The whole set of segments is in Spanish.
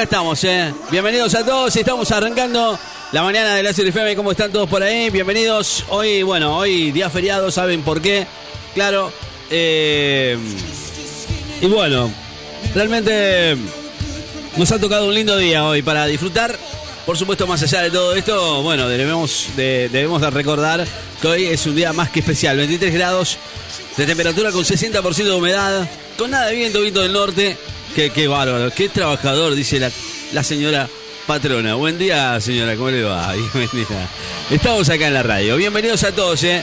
Estamos, eh. Bienvenidos a todos. Estamos arrancando la mañana de la FM. ¿Cómo están todos por ahí? Bienvenidos. Hoy, bueno, hoy día feriado, ¿saben por qué? Claro. eh, y bueno, realmente nos ha tocado un lindo día hoy para disfrutar. Por supuesto, más allá de todo esto, bueno, debemos de, debemos de recordar que hoy es un día más que especial. 23 grados de temperatura con 60% de humedad, con nada de viento, viento del norte. Qué, qué bárbaro, qué trabajador, dice la, la señora patrona. Buen día, señora, ¿cómo le va? Bienvenida. Estamos acá en la radio. Bienvenidos a todos, ¿eh?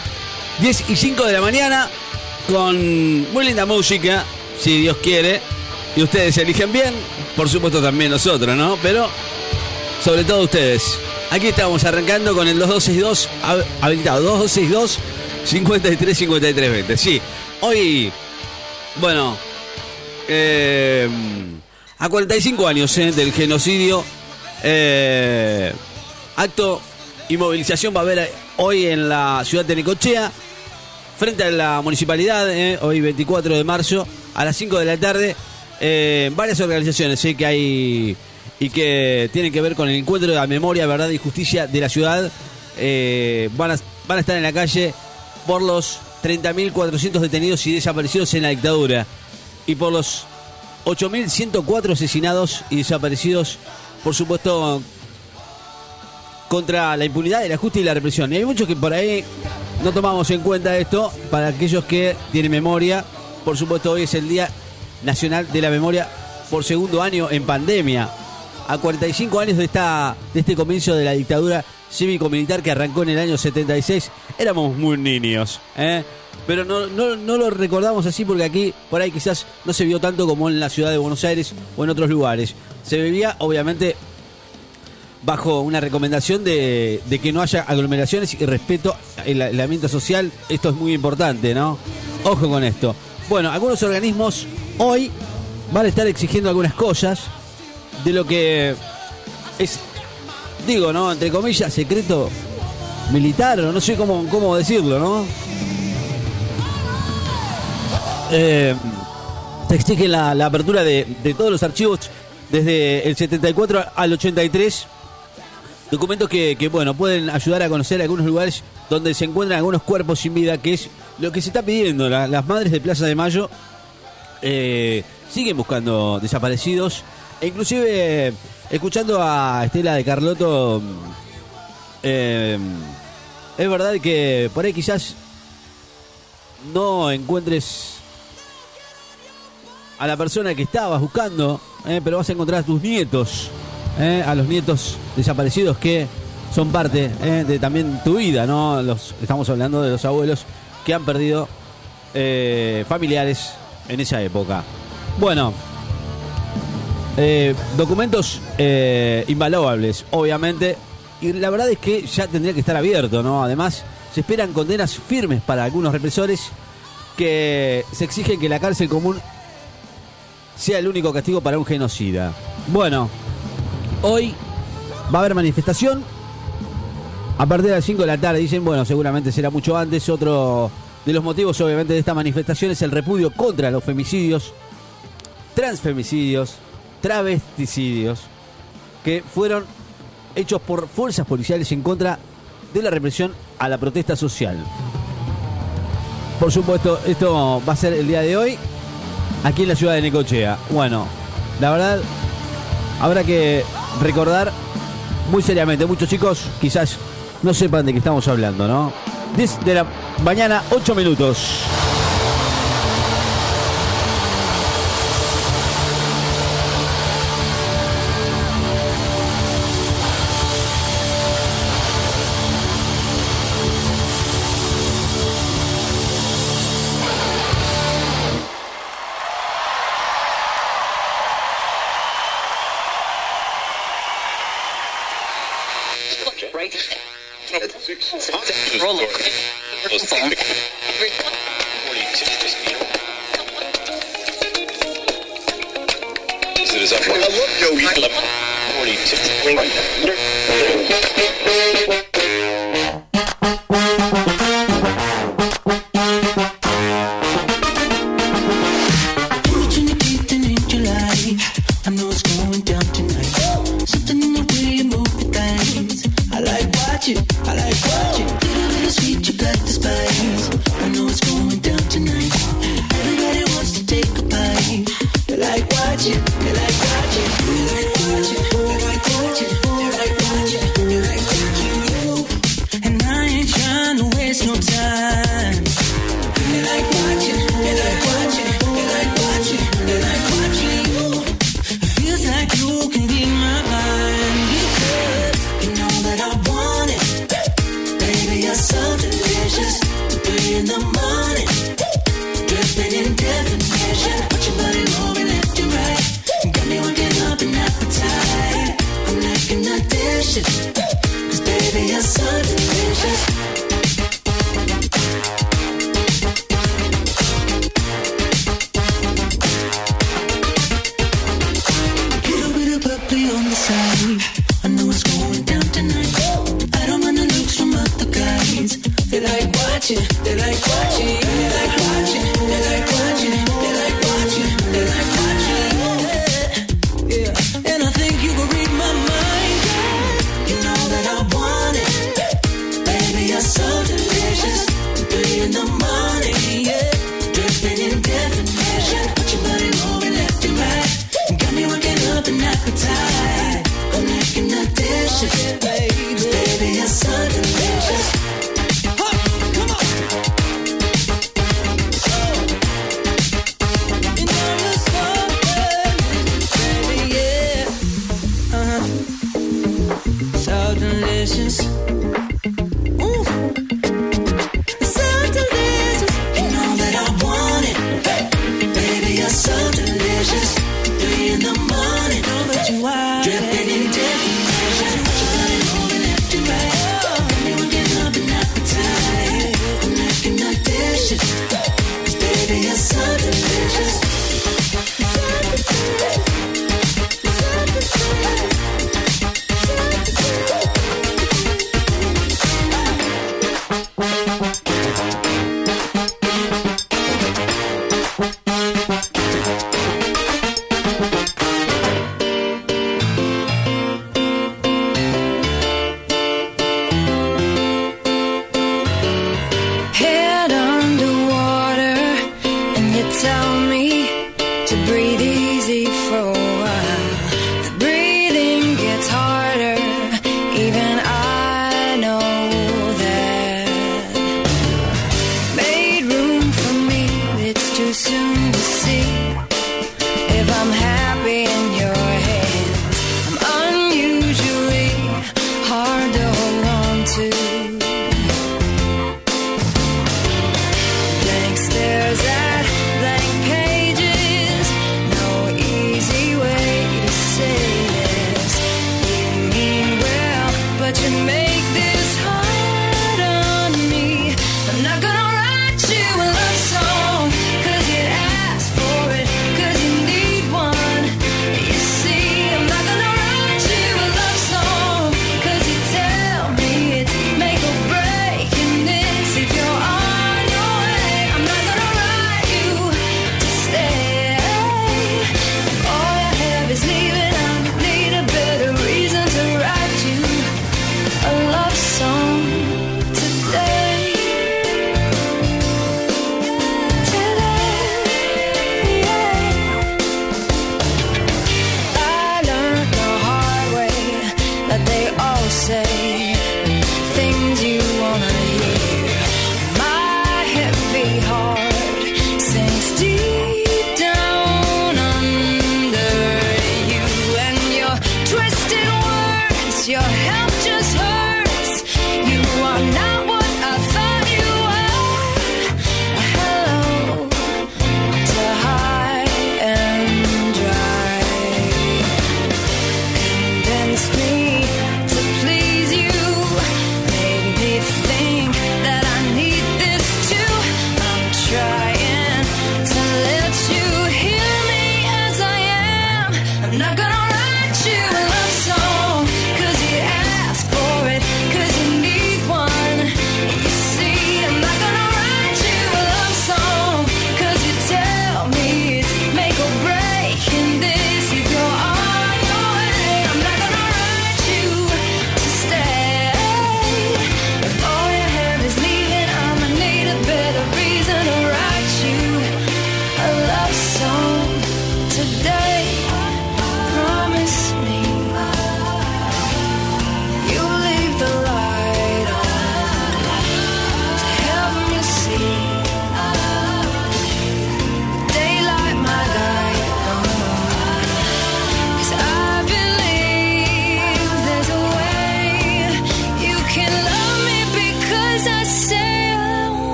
10 y 5 de la mañana, con muy linda música, si Dios quiere. Y ustedes eligen bien, por supuesto también nosotros, ¿no? Pero sobre todo ustedes. Aquí estamos arrancando con el 2262 hab- habilitado 2262 53 53 20. Sí, hoy bueno, eh, a 45 años eh, del genocidio, eh, acto y movilización va a haber hoy en la ciudad de Necochea, frente a la municipalidad, hoy 24 de marzo, a las 5 de la tarde. varias organizaciones que hay y que tienen que ver con el encuentro de la memoria, verdad y justicia de la ciudad. van, a, van a estar en la calle por los 30.400 detenidos y desaparecidos en la dictadura y por los 8.104 asesinados y desaparecidos, por supuesto, contra la impunidad, el ajuste y la represión. Y hay muchos que por ahí no tomamos en cuenta esto, para aquellos que tienen memoria, por supuesto hoy es el Día Nacional de la Memoria por segundo año en pandemia. A 45 años de, esta, de este comienzo de la dictadura cívico-militar que arrancó en el año 76, éramos muy niños. ¿eh? Pero no, no, no lo recordamos así porque aquí, por ahí quizás no se vio tanto como en la ciudad de Buenos Aires o en otros lugares. Se vivía, obviamente, bajo una recomendación de, de que no haya aglomeraciones y respeto el aislamiento social. Esto es muy importante, ¿no? Ojo con esto. Bueno, algunos organismos hoy van a estar exigiendo algunas cosas de lo que es, digo, ¿no? Entre comillas, secreto militar, o no sé cómo, cómo decirlo, ¿no? Eh, se exige la, apertura de, todos los archivos desde el 74 al 83 documentos que, bueno pueden ayudar a conocer algunos lugares donde se encuentran algunos cuerpos sin vida que es lo que se está pidiendo. La- las madres de Plaza de Mayo eh, siguen buscando desaparecidos. E inclusive escuchando a Estela de Carlotto eh, es verdad que por ahí quizás no encuentres a la persona que estabas buscando, eh, pero vas a encontrar a tus nietos, eh, a los nietos desaparecidos que son parte eh, de también tu vida, ¿no? Los, estamos hablando de los abuelos que han perdido eh, familiares en esa época. Bueno, documentos invaluables, obviamente, y la verdad es que ya tendría que estar abierto, ¿no? Además, se esperan condenas firmes para algunos represores que se exige que la cárcel común sea el único castigo para un genocida. Bueno, hoy va a haber manifestación a partir de las 5 de la tarde. Dicen, bueno, seguramente será mucho antes. Otro de los motivos, obviamente, de esta manifestación es el repudio contra los femicidios, transfemicidios, travesticidios, que fueron hechos por fuerzas policiales en contra de la represión a la protesta social. Por supuesto, esto va a ser el día de hoy aquí en la ciudad de Necochea. Bueno, la verdad, habrá que recordar muy seriamente. Muchos chicos quizás no sepan de qué estamos hablando, ¿no? 10 de la mañana, 8 minutos.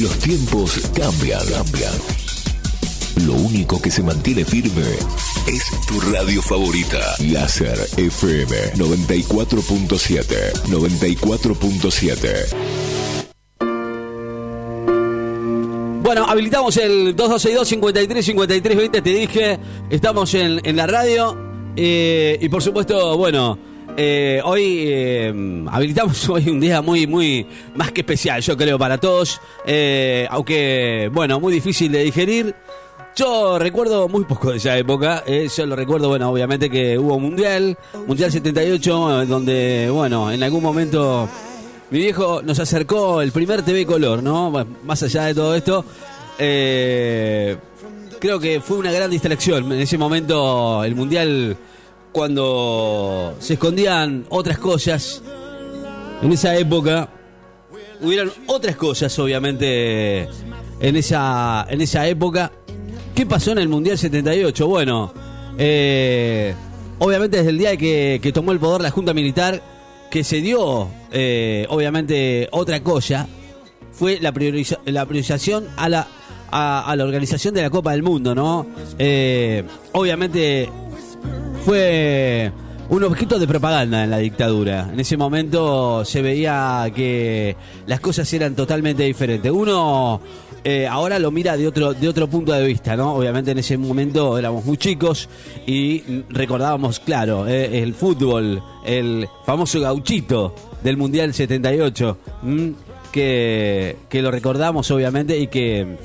Los tiempos cambian, cambian. Lo único que se mantiene firme es tu radio favorita. Láser FM 94.7. 94.7. Bueno, habilitamos el 2262 53 53 20, te dije, estamos en, en la radio eh, y por supuesto, bueno, eh, hoy eh, habilitamos hoy un día muy, muy más que especial, yo creo, para todos, eh, aunque, bueno, muy difícil de digerir. Yo recuerdo muy poco de esa época, eh, yo lo recuerdo, bueno, obviamente que hubo Mundial, Mundial 78, eh, donde, bueno, en algún momento mi viejo nos acercó el primer TV color, ¿no? Más allá de todo esto, creo que fue una gran distracción en ese momento el mundial cuando se escondían otras cosas. En esa época hubieron otras cosas, obviamente, en esa en esa época. ¿Qué pasó en el mundial 78? Bueno, eh, obviamente desde el día que, que tomó el poder la Junta Militar que se dio, eh, obviamente, otra cosa, fue la, prioriza- la priorización a la, a la organización de la Copa del Mundo, ¿no? Eh, obviamente fue un objeto de propaganda en la dictadura. En ese momento se veía que las cosas eran totalmente diferentes. Uno eh, ahora lo mira de otro, de otro punto de vista, ¿no? Obviamente en ese momento éramos muy chicos y recordábamos, claro, eh, el fútbol, el famoso gauchito del Mundial 78, ¿m? que, que lo recordamos obviamente y que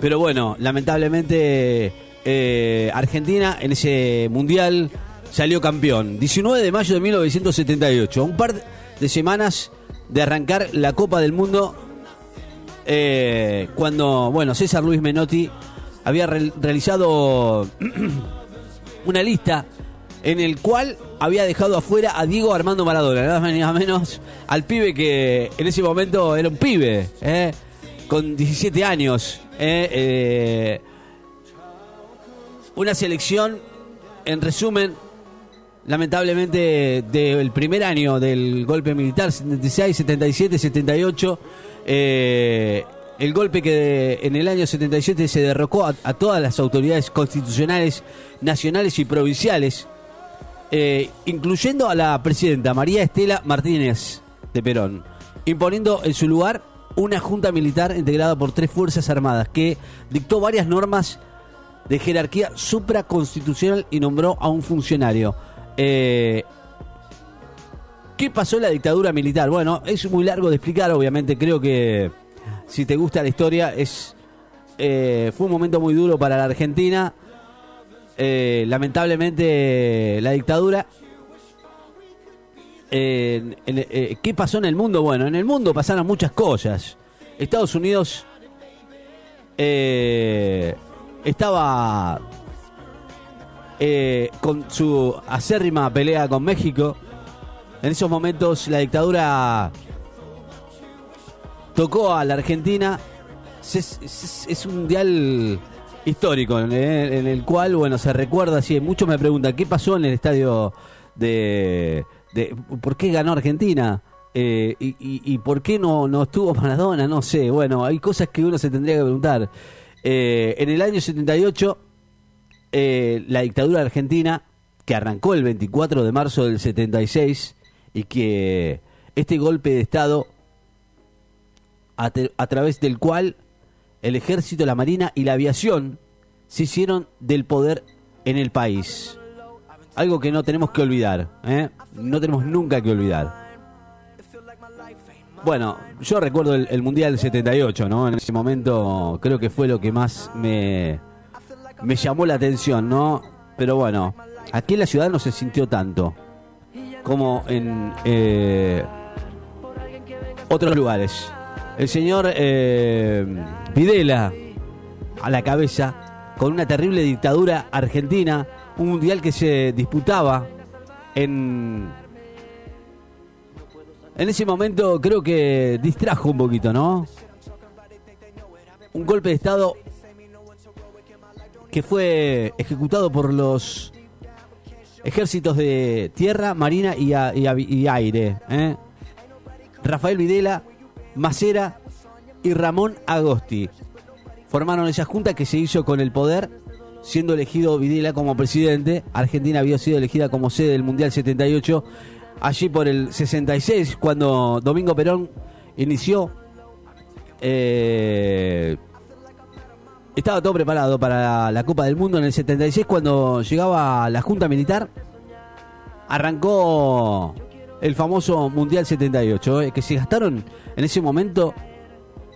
pero bueno, lamentablemente eh, Argentina en ese mundial salió campeón. 19 de mayo de 1978, a un par de semanas de arrancar la Copa del Mundo, eh, cuando, bueno, César Luis Menotti había re- realizado una lista en el cual había dejado afuera a Diego Armando Maradona, nada más ni nada menos al pibe que en ese momento era un pibe, ¿eh? con 17 años. Una selección, en resumen, lamentablemente del primer año del golpe militar, 76, 77, 78. eh, el golpe que en el año 77 se derrocó a, a todas las autoridades constitucionales, nacionales y provinciales, eh, incluyendo a la presidenta María Estela Martínez de Perón, imponiendo en su lugar una junta militar integrada por tres fuerzas armadas que dictó varias normas de jerarquía supraconstitucional y nombró a un funcionario. Eh, ¿Qué pasó en la dictadura militar? Bueno, es muy largo de explicar, obviamente creo que si te gusta la historia es eh, fue un momento muy duro para la Argentina. Eh, lamentablemente la dictadura eh, ¿Qué pasó en el mundo? Bueno, en el mundo pasaron muchas cosas. Estados Unidos eh, estaba eh, con su acérrima pelea con México. En esos momentos la dictadura tocó a la Argentina. Es, un dial histórico en el, en el cual, bueno, se recuerda así. Muchos me preguntan, ¿qué pasó en el estadio de... ¿Por qué ganó Argentina? Eh, y, y- y por qué no, no estuvo Maradona? No sé. Bueno, hay cosas que uno se tendría que preguntar. Eh, en el año 78, eh, la dictadura argentina, que arrancó el 24 de marzo del 76, y que este golpe de Estado a, a través del cual el ejército, la marina y la aviación se hicieron del poder en el país. Algo que no tenemos que olvidar, ¿eh? no tenemos nunca que olvidar. Bueno, yo recuerdo el, el Mundial del 78, ¿no? En ese momento creo que fue lo que más me, me llamó la atención, ¿no? Pero bueno, aquí en la ciudad no se sintió tanto como en eh, otros lugares. El señor eh, Videla a la cabeza con una terrible dictadura argentina, un mundial que se disputaba en en ese momento creo que distrajo un poquito, ¿no? Un golpe de estado que fue ejecutado por los ejércitos de tierra, marina y, aire. ¿eh? Rafael Videla, Macera y Ramón Agosti formaron esa junta que se hizo con el poder, siendo elegido Videla como presidente. Argentina había sido elegida como sede del Mundial 78, allí por el 66, cuando Domingo Perón inició. eh, estaba todo preparado para la Copa del Mundo en el 76 cuando llegaba la Junta Militar. Arrancó el famoso Mundial 78, eh, que se gastaron en ese momento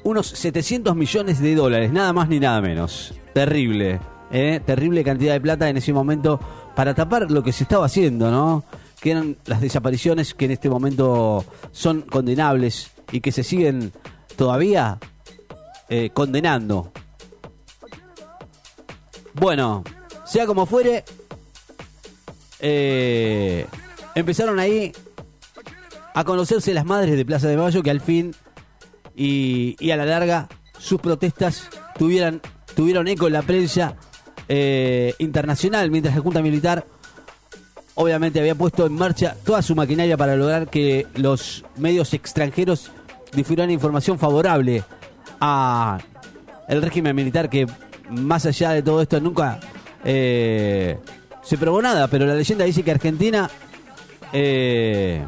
unos 700 millones de dólares, nada más ni nada menos. Terrible, eh, terrible cantidad de plata en ese momento para tapar lo que se estaba haciendo, ¿no? Que eran las desapariciones que en este momento son condenables y que se siguen todavía eh, condenando. Bueno, sea como fuere, eh, empezaron ahí a conocerse las madres de Plaza de Mayo que al fin y, a la larga sus protestas tuvieran, tuvieron eco en la prensa eh, internacional, mientras la Junta Militar obviamente había puesto en marcha toda su maquinaria para lograr que los medios extranjeros difundieran información favorable a el régimen militar que más allá de todo esto nunca eh, se probó nada, pero la leyenda dice que Argentina eh,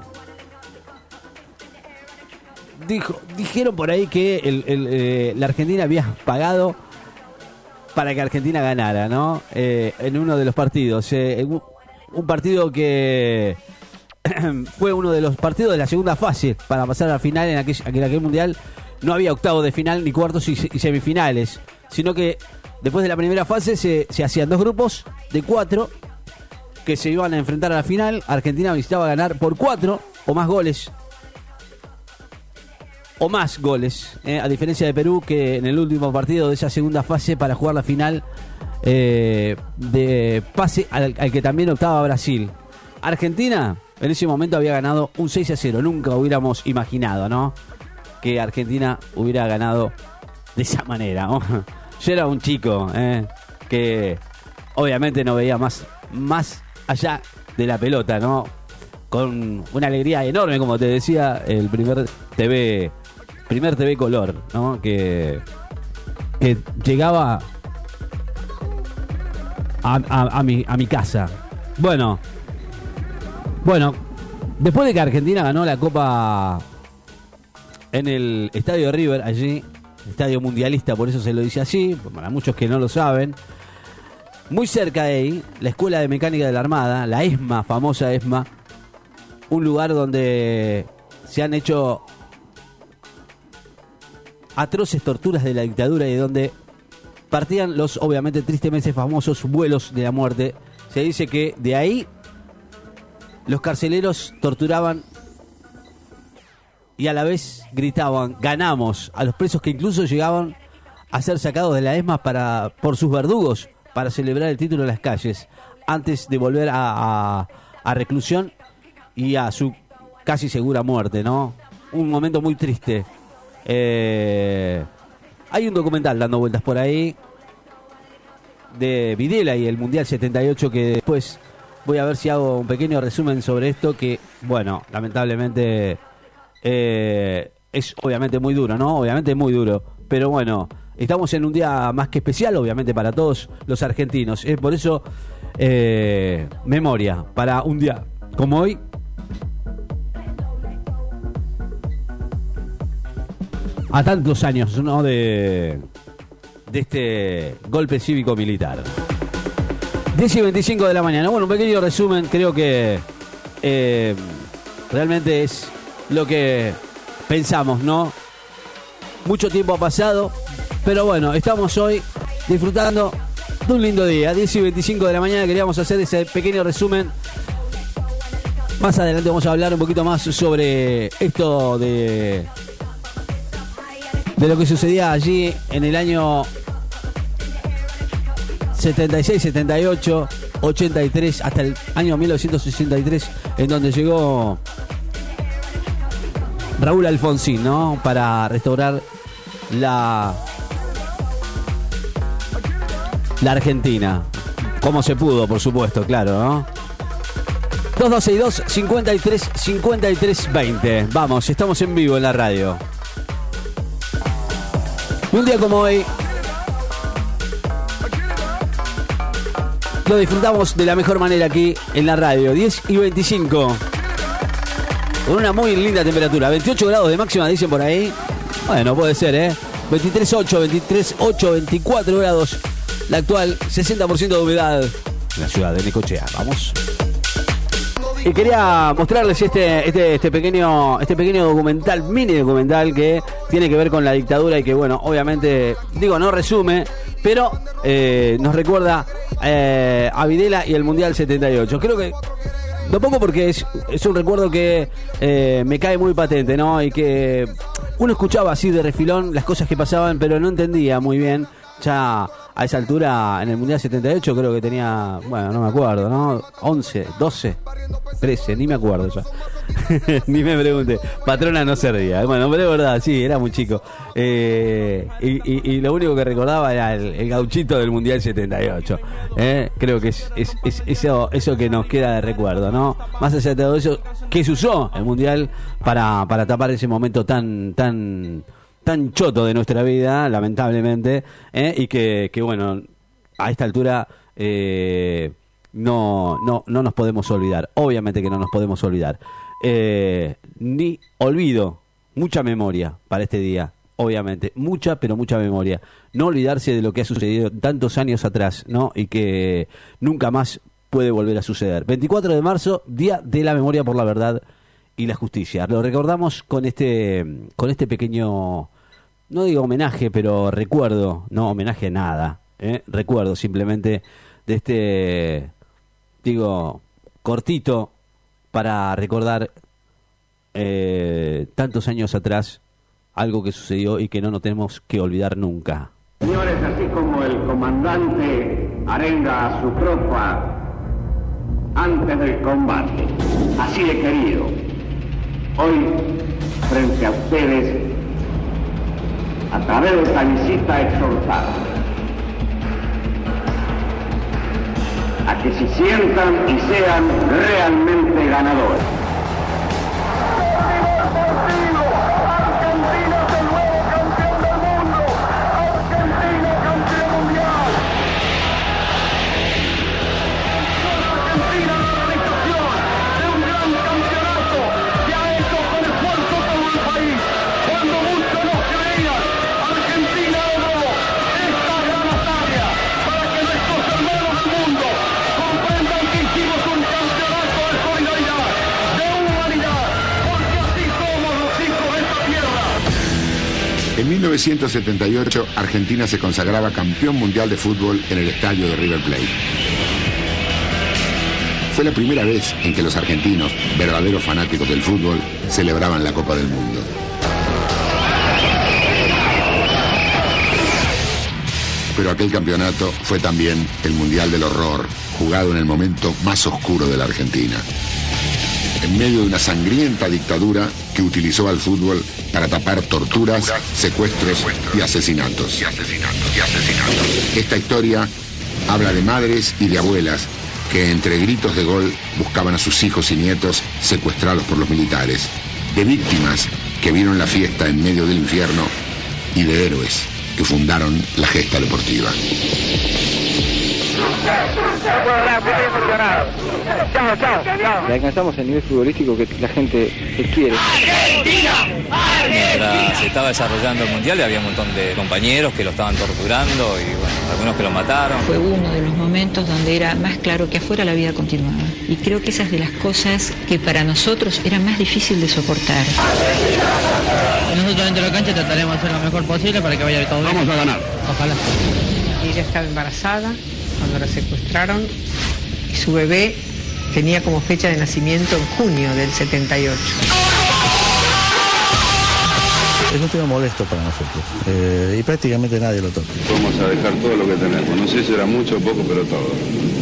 dijo, dijeron por ahí que eh, la Argentina había pagado para que Argentina ganara, ¿no? En uno de los partidos. Un, partido que fue uno de los partidos de la segunda fase para pasar a la final en aquel, en aquel mundial. No había octavos de final, ni cuartos y, se- y semifinales, sino que después de la primera fase se, se hacían dos grupos de cuatro que se iban a enfrentar a la final. Argentina necesitaba ganar por cuatro o más goles o más goles, eh, a diferencia de Perú que en el último partido de esa segunda fase para jugar la final eh, de pase al, que también optaba Brasil. Argentina en ese momento había ganado un 6 a 0, nunca hubiéramos imaginado, ¿no? Que Argentina hubiera ganado de esa manera. Yo era un chico eh, que obviamente no veía más, más allá de la pelota, ¿no? Con una alegría enorme, como te decía, el primer TV, primer TV color, ¿no? Que, que llegaba a, a- mi, a mi casa. Bueno, bueno, después de que Argentina ganó la Copa en el Estadio River, allí, Estadio Mundialista, por eso se lo dice así, para muchos que no lo saben, muy cerca de ahí, la Escuela de Mecánica de la Armada, la ESMA, famosa ESMA, un lugar donde se han hecho atroces torturas de la dictadura y donde partían los obviamente tristemente famosos vuelos de la muerte. Se dice que de ahí los carceleros torturaban y a la vez gritaban, ganamos, a los presos que incluso llegaban a ser sacados de la ESMA para, por sus verdugos para celebrar el título en las calles, antes de volver a, a- reclusión y a su casi segura muerte, ¿no? Un momento muy triste. Eh, hay un documental dando vueltas por ahí de Videla y el Mundial 78 que después voy a ver si hago un pequeño resumen sobre esto que, bueno, lamentablemente eh, es obviamente muy duro, ¿no? Obviamente muy duro. Pero bueno, estamos en un día más que especial, obviamente, para todos los argentinos. Es por eso, eh, memoria, para un día como hoy. A tantos años, ¿no? De, de este golpe cívico-militar. 10 y 25 de la mañana. Bueno, un pequeño resumen, creo que eh, realmente es lo que pensamos, ¿no? Mucho tiempo ha pasado, pero bueno, estamos hoy disfrutando de un lindo día. 10 y 25 de la mañana queríamos hacer ese pequeño resumen. Más adelante vamos a hablar un poquito más sobre esto de, de lo que sucedía allí en el año 76, 78, 83, hasta el año 1963, en donde llegó Raúl Alfonsín, ¿no? Para restaurar la, la Argentina. Como se pudo, por supuesto, claro, ¿no? 2262 53 53 20. Vamos, estamos en vivo en la radio. Un día como hoy, lo disfrutamos de la mejor manera aquí en la radio. 10 y 25. Con una muy linda temperatura. 28 grados de máxima, dicen por ahí. Bueno, puede ser, ¿eh? 23.8, 23.8, 24 grados. La actual, 60% de humedad. En la ciudad de Necochea. Vamos. Y quería mostrarles este, este, este pequeño, este pequeño documental, mini documental que tiene que ver con la dictadura y que, bueno, obviamente, digo, no resume, pero eh, nos recuerda eh, a Videla y el Mundial 78. Creo que pongo porque es, es un recuerdo que eh, me cae muy patente, ¿no? Y que uno escuchaba así de refilón las cosas que pasaban, pero no entendía muy bien. Ya a esa altura, en el Mundial 78, creo que tenía, bueno, no me acuerdo, ¿no? 11, 12, 13, ni me acuerdo ya. ni me pregunte. Patrona no se ría. Bueno, pero es verdad, sí, era muy chico. Eh, y, lo único que recordaba era el, el gauchito del Mundial 78. ¿eh? Creo que es eso, eso que nos queda de recuerdo, ¿no? Más allá de todo eso, que se usó el Mundial para, para tapar ese momento tan, tan, tan choto de nuestra vida, lamentablemente, ¿eh? y que, bueno, a esta altura eh, no, no, no nos podemos olvidar. Obviamente que no nos podemos olvidar. Eh, ni olvido, mucha memoria para este día. Obviamente, mucha, pero mucha memoria. No olvidarse de lo que ha sucedido tantos años atrás, ¿no? Y que nunca más puede volver a suceder. 24 de marzo, Día de la Memoria por la Verdad y la Justicia. Lo recordamos con este, con este pequeño, no digo homenaje, pero recuerdo, no homenaje a nada, ¿eh? recuerdo simplemente de este, digo, cortito para recordar eh, tantos años atrás algo que sucedió y que no nos tenemos que olvidar nunca. Señores, así como el comandante arenga a su tropa antes del combate, así he querido, hoy, frente a ustedes, a través de esta visita, exhortar a que se sientan y sean realmente ganadores. 1978, Argentina se consagraba campeón mundial de fútbol en el estadio de River Plate. Fue la primera vez en que los argentinos, verdaderos fanáticos del fútbol, celebraban la Copa del Mundo. Pero aquel campeonato fue también el Mundial del Horror, jugado en el momento más oscuro de la Argentina. En medio de una sangrienta dictadura que utilizó al fútbol para tapar torturas, secuestros y asesinatos. Esta historia habla de madres y de abuelas que entre gritos de gol buscaban a sus hijos y nietos secuestrados por los militares, de víctimas que vieron la fiesta en medio del infierno y de héroes que fundaron la gesta deportiva. Le alcanzamos el nivel futbolístico que la gente quiere. Argentina, Mientras se estaba desarrollando el mundial había un montón de compañeros que lo estaban torturando y bueno, algunos que lo mataron. Fue uno de los momentos donde era más claro que afuera la vida continuaba. Y creo que esa es de las cosas que para nosotros era más difícil de soportar. Nosotros dentro de la cancha trataremos de hacer lo mejor posible para que vaya todo bien. Vamos a ganar. Ojalá. Ella estaba embarazada cuando la secuestraron y su bebé tenía como fecha de nacimiento en junio del 78. Es un tema molesto para nosotros eh, y prácticamente nadie lo toca. Vamos a dejar todo lo que tenemos. No sé si era mucho o poco, pero todo.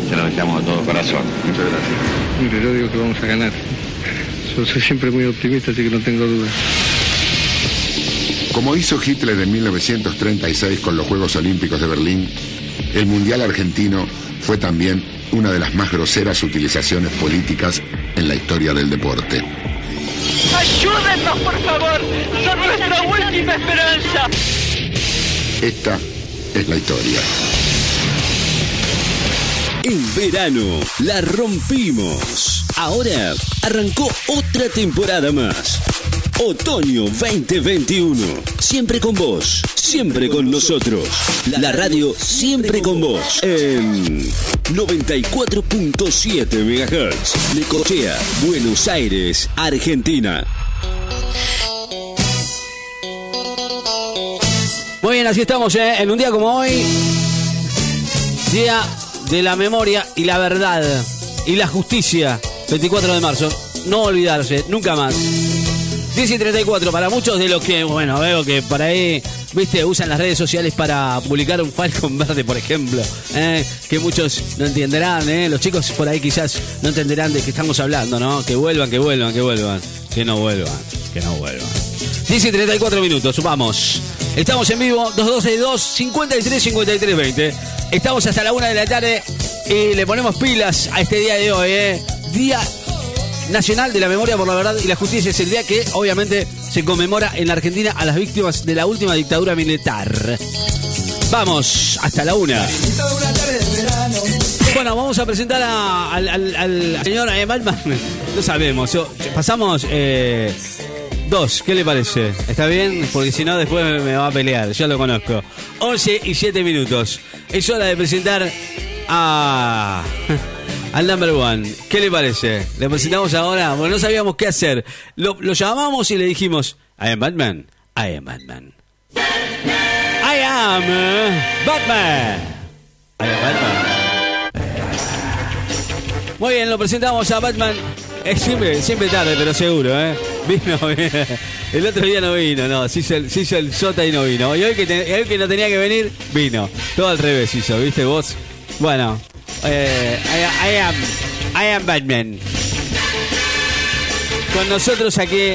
Se lo dejamos a todo corazón. Muchas gracias. Mire, yo digo que vamos a ganar. Yo soy siempre muy optimista, así que no tengo dudas. Como hizo Hitler en 1936 con los Juegos Olímpicos de Berlín, el Mundial argentino fue también una de las más groseras utilizaciones políticas en la historia del deporte. ¡Ayúdennos, por favor! ¡Son nuestra última esperanza! Esta es la historia. En verano la rompimos. Ahora arrancó otra temporada más. Otoño 2021. Siempre con vos, siempre con nosotros. La radio siempre con vos. En 94.7 MHz. Necochea, Buenos Aires, Argentina. Muy bien, así estamos, ¿eh? En un día como hoy, Día de la Memoria y la Verdad y la Justicia, 24 de marzo. No olvidarse, nunca más. 10 y 34, para muchos de los que, bueno, veo que por ahí, viste, usan las redes sociales para publicar un Falcon verde, por ejemplo, ¿eh? que muchos no entenderán, ¿eh? los chicos por ahí quizás no entenderán de qué estamos hablando, ¿no? Que vuelvan, que vuelvan, que vuelvan, que no vuelvan, que no vuelvan. 10 y 34 minutos, vamos. Estamos en vivo, 2262 53 53 20. Estamos hasta la una de la tarde y le ponemos pilas a este día de hoy, ¿eh? Día Nacional de la Memoria por la Verdad y la Justicia es el día que obviamente se conmemora en la Argentina a las víctimas de la última dictadura militar. Vamos, hasta la una. Bueno, vamos a presentar a- al, señor eh, Batman. No sabemos. yo- pasamos eh, dos. ¿Qué le parece? ¿Está bien? Porque si no, después me, va a pelear. Ya lo conozco. 11 y 7 minutos. Es hora de presentar a. Al number one. ¿Qué le parece? Le presentamos ahora. Bueno, no sabíamos qué hacer. Lo, lo llamamos y le dijimos: I am Batman. I am Batman. I am eh, Batman. I am Batman. Muy bien, lo presentamos a Batman. Es siempre, siempre tarde, pero seguro, ¿eh? Vino, el otro día no vino, no, se hizo el, se hizo el sota y no vino. Y hoy que, te- hoy que no tenía que venir, vino. Todo al revés hizo, ¿viste vos? Bueno, eh, I, I am, I am Batman. Con nosotros aquí,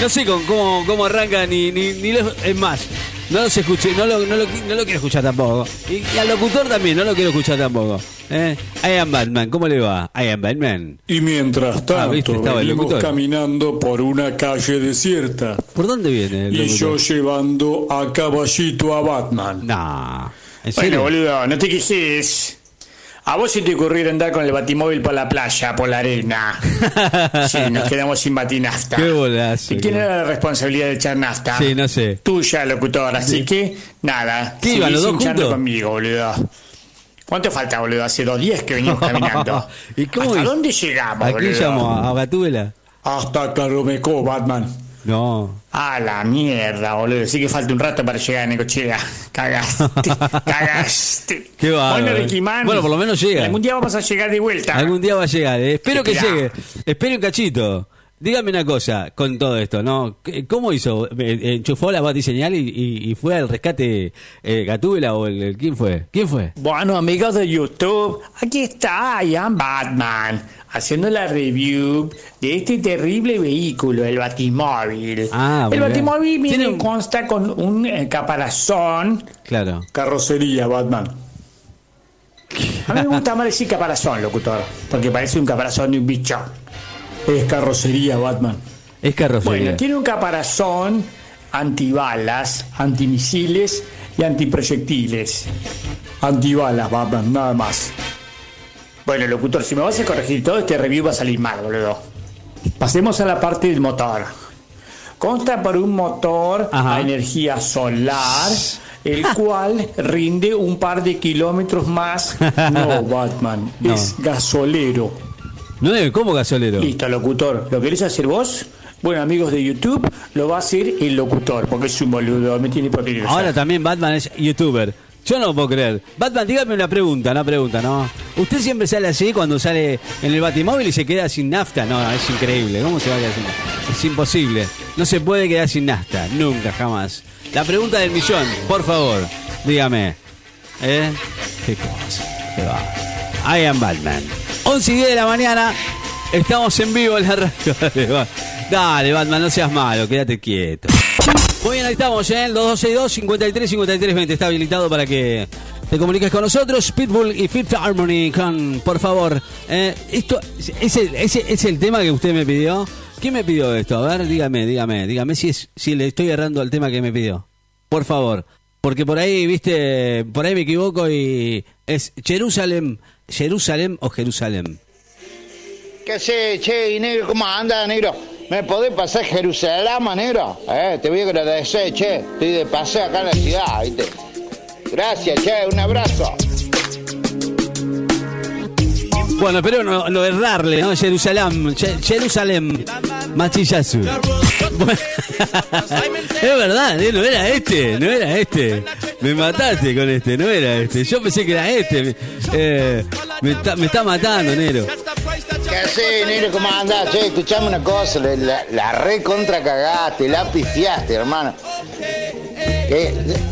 no sé con, cómo, cómo arranca ni, ni, ni los- es más. No los escuché, no lo, no lo, no lo quiero escuchar tampoco. Y, y al locutor también, no lo quiero escuchar tampoco. ¿eh? I am Batman, ¿cómo le va? I am Batman. Y mientras tanto, Ah. Estaba el venimos caminando por una calle desierta. ¿Por dónde viene el Y yo llevando a caballito a Batman. Nah. ¿En Bueno, serio? boludo, no te quejes. A vos se te ocurrió andar con el batimóvil por la playa, por la arena. Sí, nos quedamos sin batinafta. Qué bolazo. ¿Y quién era la responsabilidad de echar nafta? Sí, no sé. Tuya, locutor. Así Sí. que, nada. ¿Qué iban, los dos juntos? conmigo, boludo. ¿Cuánto falta, boludo? Hace dos días que venimos caminando. ¿Y cómo ¿Hasta hizo? dónde llegamos, ¿A quién llamó? ¿A Gatúbela? Hasta Caromecó, Batman. No. A la mierda, boludo. Sí que falta un rato para llegar a Necochea. Cagaste, cagaste. Qué bárbaro. Bueno, por lo menos llega. Algún día vamos a llegar de vuelta. Algún día va a llegar. eh. Espero que llegue. Espero un cachito. Dígame una cosa con todo esto, ¿no? ¿Qué- ¿Cómo hizo? Eh, ¿Enchufó la batiseñal y, y, y fue al rescate eh, Gatúbela o el, el- quién fue? ¿Quién fue? Bueno, amigos de YouTube, aquí está I am Batman, haciendo la review de este terrible vehículo, el Batimóvil. Ah, el. Batimóvil viene, Tiene un- consta con un eh, caparazón. Claro. Carrocería, Batman. A mí me gusta más decir caparazón, locutor, porque parece un caparazón de un bicho. Es carrocería, Batman. Es carrocería. Bueno, tiene un caparazón antibalas, antimisiles y antiproyectiles. Antibalas, Batman, nada más. Bueno, locutor, si me vas a corregir todo, este review va a salir mal, boludo. Pasemos a la parte del motor. Consta por un motor Ajá. a energía solar, el cual rinde un par de kilómetros más. No, Batman, No. es gasolero. No, ¿cómo gasolero? Listo, locutor. ¿Lo querés hacer vos? Bueno, amigos de YouTube, lo va a hacer el locutor, porque es un boludo, me tiene por Ahora también Batman es youtuber. Yo no lo puedo creer. Batman, dígame una pregunta, una pregunta, ¿no? ¿Usted siempre sale así cuando sale en el batimóvil y se queda sin nafta? No, es increíble. ¿Cómo se va a quedar sin nafta? Es imposible. No se puede quedar sin nafta. Nunca, jamás. La pregunta del millón, por favor, dígame. ¿Eh? ¿Qué cosa? ¿Qué va? I am Batman. 11 y 10 de la mañana. Estamos en vivo en la radio. Dale, Batman, no seas malo, quédate quieto. Muy bien, ahí estamos, ¿eh? El 2262 53 53 20 está habilitado para que te comuniques con nosotros. Pitbull y Fit Harmony con, por favor. ¿eh? Esto, ese, ese es el tema que usted me pidió. ¿Quién me pidió esto? A ver, dígame, dígame, dígame si, es, si le estoy errando al tema que me pidió. Por favor. Porque por ahí, viste, por ahí me equivoco y es Jerusalén, Jerusalén o Jerusalén. ¿Qué sé, che, y negro? ¿Cómo anda, negro? ¿Me podés pasar Jerusalén, negro? Eh, te voy a agradecer, che. Estoy de paseo acá en la ciudad, ¿viste? Gracias, che, un abrazo. Bueno, espero no, no errarle, ¿no? Jerusalén, Je- Jerusalén, Machillazu. Bueno, es verdad, ¿eh? no era este, no era este. Me mataste con este, no era este. Yo pensé que era este. Eh, me, está, me está matando, negro. ¿Qué haces, negro? ¿Cómo andás? Che, escuchame una cosa. La, la, la re contra cagaste, la pifiaste, hermano.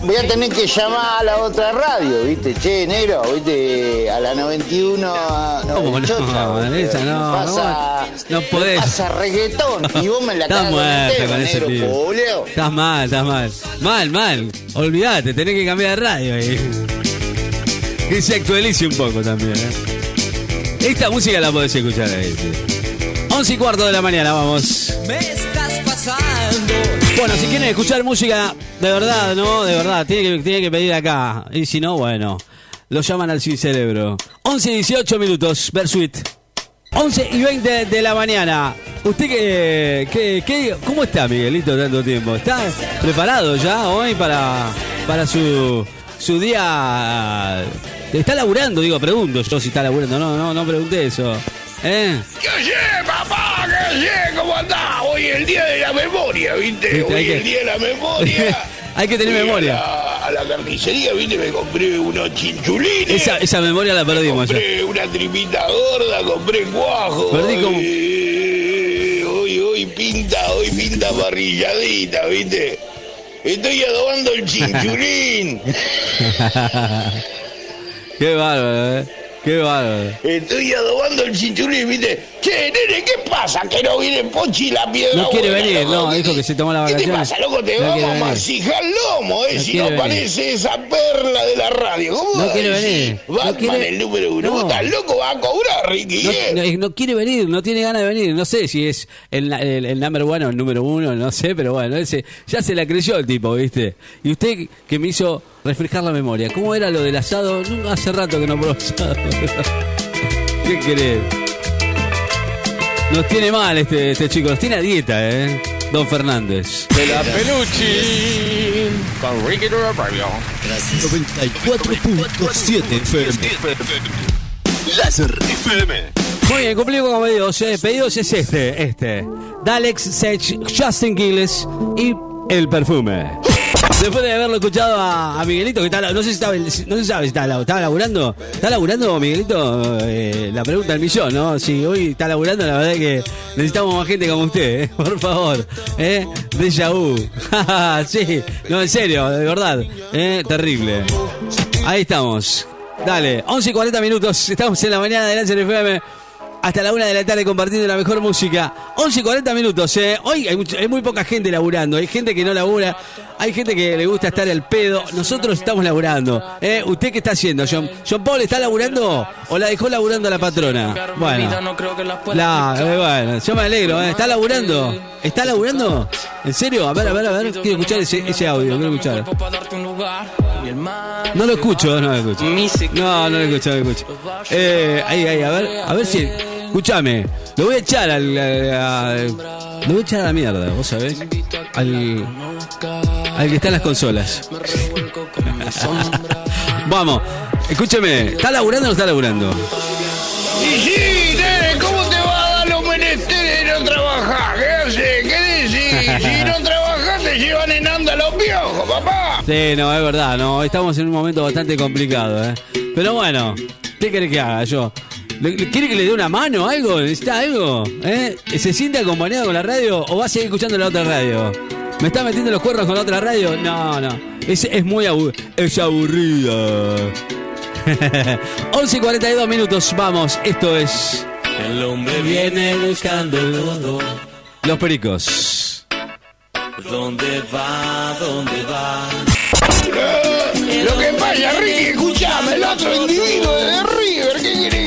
Voy a tener que llamar a la otra radio, ¿viste? Che, negro, ¿viste? A la 91. ¿Cómo no? 98, Esa me no, pasa, no podés. pasa reggaetón y vos me la Estás cagas con ese negro. Estás mal, estás mal. Mal, mal. Olvídate, tenés que cambiar de radio ahí. Que se actualice un poco también, ¿eh? Esta música la podés escuchar ahí. sí. 11 y cuarto de la mañana, vamos. Me estás pasando. Bueno, si quieren escuchar música de verdad, ¿no? De verdad, tiene que, tiene que pedir acá. Y si no, bueno, lo llaman al sin cerebro. 11 y 18 minutos, Versuit. 11 y 20 de la mañana. ¿Usted qué, qué, qué- cómo está, Miguelito, tanto tiempo? ¿Está preparado ya hoy para, para su, su día? ¿Está laburando? Digo, pregunto yo si está laburando. No, no, no pregunté eso. ¿Eh? ¿Qué sé, papá? ¿Qué sé? ¿Cómo andás? Hoy es el día de la memoria, ¿viste? Viste, Hoy es que- el día de la memoria. Hay que tener Fui memoria. A la, a la carnicería, ¿viste? Me compré unos chinchulines. Esa, esa memoria la perdimos ya. Compré una tripita gorda, compré cuajo. Perdí como- Hoy, hoy, hoy pinta, hoy pinta parrilladita, ¿viste? Estoy adobando el chinchulín. Qué bárbaro, ¿eh? Qué bárbaro. Estoy adobando el chinchulín, ¿viste? Che, nene, ¿qué pasa? Que no viene Pochi la piedra. No quiere buena, venir, loco? no, dijo que se tomó la ¿Qué te pasa, loco? Te No vamos a masijar el lomo, ¿eh? No si no venir. aparece esa perla de la radio. ¿Cómo No quiere decir? venir. No Batman, quiere- el número uno. No. ¿Vos estás loco? Va a cobrar, Ricky. No, ¿eh? no- no quiere venir, no tiene ganas de venir. No sé si es el, el, el number one o el número uno, no sé, pero bueno, ese ya se la creyó el tipo, ¿viste? Y usted que me hizo refrescar la memoria, ¿cómo era lo del asado? Hace rato que no probó asado. ¿Qué querés? Nos tiene mal este, este chico, nos tiene a dieta, ¿eh? Don Fernández. De la Peluchi. Con Ricky Radio. 94.7 FM. Láser FM. Muy bien, cumplimos con pedidos. eh. Pedidos es este, este. Dalex, Sech, Justin Quiles y el perfume. Después de haberlo escuchado a, Miguelito, que está, no sé si no se sabe si está, está laburando. ¿Está laburando, Miguelito? Eh, la pregunta del millón, ¿no? Si hoy está laburando, la verdad es que necesitamos más gente como usted, ¿eh? por favor. ¿eh? Deja sí, no, en serio, de verdad. ¿eh? Terrible. Ahí estamos. Dale, 11 y 40 minutos. Estamos en la mañana de Lancer FM. Hasta la una de la tarde compartiendo la mejor música. 11 y 40 minutos, ¿eh? Hoy hay, mucho- hay muy poca gente laburando. Hay gente que no labura. Hay gente que le gusta estar al pedo. Nosotros estamos laburando. ¿eh? ¿Usted qué está haciendo, John? ¿John Paul está laburando o la dejó laburando la patrona? Bueno. no creo que las pueda La, eh, bueno, yo me alegro, ¿eh? ¿Está laburando? ¿Está laburando? ¿En serio? A ver, a ver, a ver. Quiero escuchar ese, ese audio, quiero escuchar. No lo escucho, no lo escucho. No, no lo escucho, no lo escucho. Eh, ahí, ahí, a ver, a ver si. Escúchame, lo voy a echar al. a- a- lo voy a echar a la mierda, ¿vos sabés? al, al que está en las consolas. Vamos, escúcheme, ¿está laburando o no está laburando? Y sí, nene, ¿cómo te va a dar los menesteres de no trabajar? ¿Qué haces? ¿Qué decís? Si no trabajas te llevan en anda los piojos, papá. Sí, no, es verdad, no, estamos en un momento bastante complicado, ¿eh? Pero bueno, ¿qué quiere que haga yo? ¿Le- le- ¿Quiere que le dé una mano algo? ¿Necesita algo? ¿Eh? ¿Se siente acompañado con la radio o va a seguir escuchando la otra radio? ¿Me está metiendo los cuernos con la otra radio? No, no. Es, es muy abu- es aburrida. 11 y 42 minutos, vamos, esto es. El hombre viene buscando el lodo. Los Pericos. ¿Dónde va? ¿Dónde va? Lo que pasa, Ricky, escuchame, el otro individuo de River, ¿qué quiere que haga?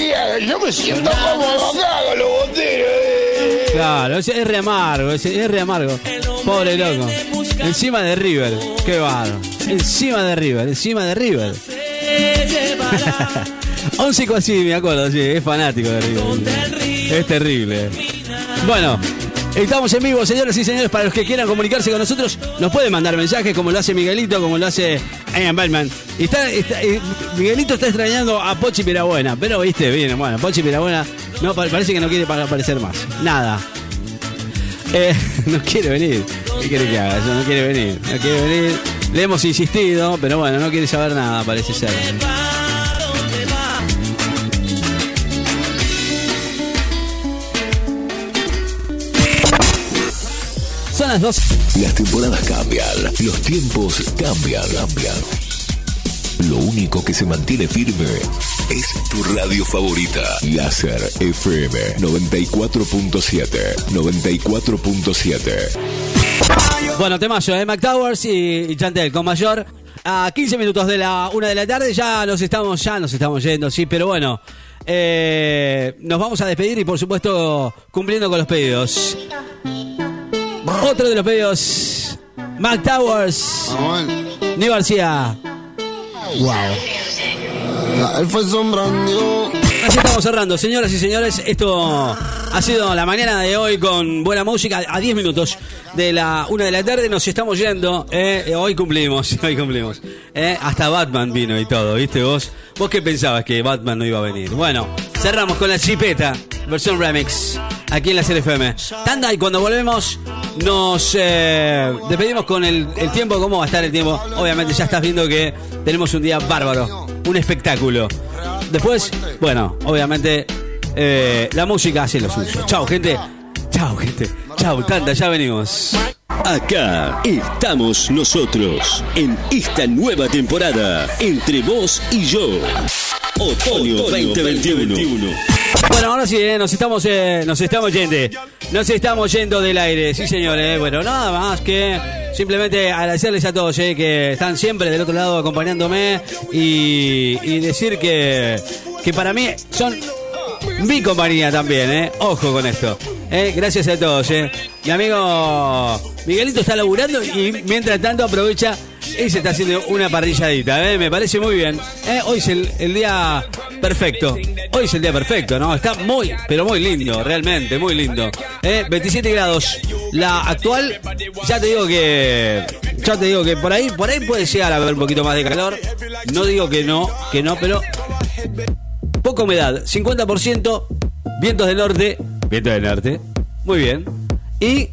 Yo me siento cómodo acá con los boteros. eh. Claro, es, es re amargo, es, es re amargo. Pobre loco. Encima de River. Qué barro. Encima de River, encima de River. 11 y cu- sí, me acuerdo, sí, es fanático de River. Es terrible. Bueno, estamos en vivo, señoras y señores, para los que quieran comunicarse con nosotros, nos pueden mandar mensajes como lo hace Miguelito, como lo hace Ian Batman. Eh, Miguelito está extrañando a Pochi Pirabuena, pero viste, bien, bueno, Pochi Pirabuena no, pa- parece que no quiere pa- aparecer más. Nada. Eh, no quiere venir. ¿Qué quiere que haga? No quiere venir. No quiere venir. Le hemos insistido, pero bueno, no quiere saber nada, parece ser. Las dos. Las temporadas cambian, los tiempos cambian, cambian. Lo único que se mantiene firme es tu radio favorita. Láser FM 94.7. 94.7. Bueno, temayo, ¿eh? Mac Towers y, y Chantel con mayor. A 15 minutos de la una de la tarde ya nos estamos, ya nos estamos yendo, sí, pero bueno. eh, nos vamos a despedir y por supuesto cumpliendo con los pedidos. Otro de los pedidos. Mac Towers. Ni García. Wow. Él fue sombrando. Así estamos cerrando, señoras y señores. Esto ha sido la mañana de hoy con buena música. A 10 minutos de la una de la tarde nos estamos yendo. eh. Eh, Hoy cumplimos, hoy cumplimos. Eh, Hasta Batman vino y todo, ¿viste vos? ¿Vos qué pensabas que Batman no iba a venir? Bueno, cerramos con la chipeta, versión remix, aquí en la CFM. Tanda y cuando volvemos nos eh, despedimos con el, el tiempo. ¿Cómo va a estar el tiempo? Obviamente ya estás viendo que tenemos un día bárbaro, un espectáculo. Después, bueno, obviamente eh, la música hace lo suyo. Chao, gente. Chao, gente. Chao, tanta, ya venimos. Acá estamos nosotros en esta nueva temporada entre vos y yo. Otoño 2021. Bueno, ahora sí, eh, nos estamos, eh, nos estamos yendo. Nos estamos yendo del aire, sí señores. Bueno, nada más que simplemente agradecerles a todos eh, que están siempre del otro lado acompañándome y, decir que, que para mí son mi compañía también, ¿eh? Ojo con esto. ¿eh? Gracias a todos, ¿eh? Mi amigo Miguelito está laburando y mientras tanto aprovecha y se está haciendo una parrilladita, ¿eh? Me parece muy bien. ¿eh? Hoy es el, día perfecto. Hoy es el día perfecto, ¿no? Está muy, pero muy lindo, realmente, muy lindo. ¿eh? 27 grados. La actual, ya te digo que. Ya te digo que por ahí, por ahí puede llegar a haber un poquito más de calor. No digo que no, que no, pero poca humedad, 50%, vientos del norte, vientos del norte, muy bien. Y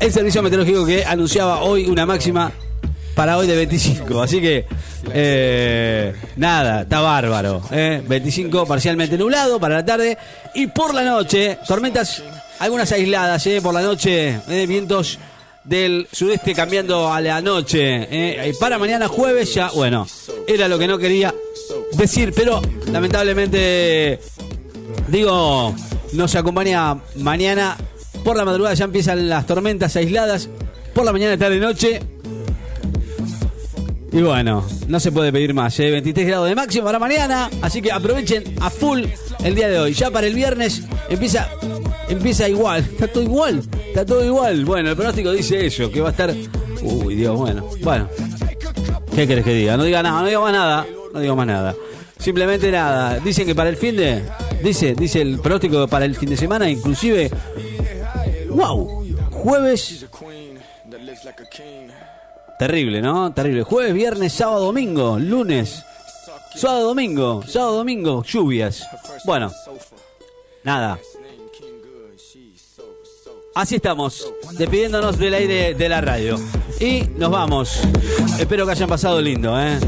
el servicio meteorológico que anunciaba hoy una máxima para hoy de 25, así que eh, nada, está bárbaro. ¿eh? 25 parcialmente nublado para la tarde y por la noche, tormentas algunas aisladas, ¿eh? por la noche, ¿eh? vientos del sudeste cambiando a la noche. ¿eh? Para mañana jueves ya, bueno, era lo que no quería decir, pero lamentablemente, digo, nos acompaña mañana. Por la madrugada ya empiezan las tormentas aisladas. Por la mañana, tarde y noche. Y bueno, no se puede pedir más. ¿eh? 23 grados de máximo para mañana. Así que aprovechen a full el día de hoy. Ya para el viernes empieza empieza igual. Está todo igual. Está todo igual. Bueno, el pronóstico dice eso, que va a estar... Uy, Dios, bueno. Bueno. ¿Qué querés que diga? No diga nada, no digo más nada. No digo más nada. Simplemente nada. Dicen que para el fin de... Dice, dice el pronóstico para el fin de semana, inclusive... ¡Wow! Jueves Terrible, ¿no? Terrible. Jueves, viernes, sábado, domingo, lunes, sábado, domingo, sábado, domingo, lluvias. Bueno, nada. Así estamos, despidiéndonos del aire de la radio. Y nos vamos. Espero que hayan pasado lindo, ¿eh?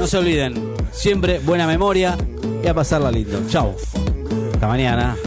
No se olviden, siempre buena memoria y a pasarla lindo. Chau. Hasta mañana.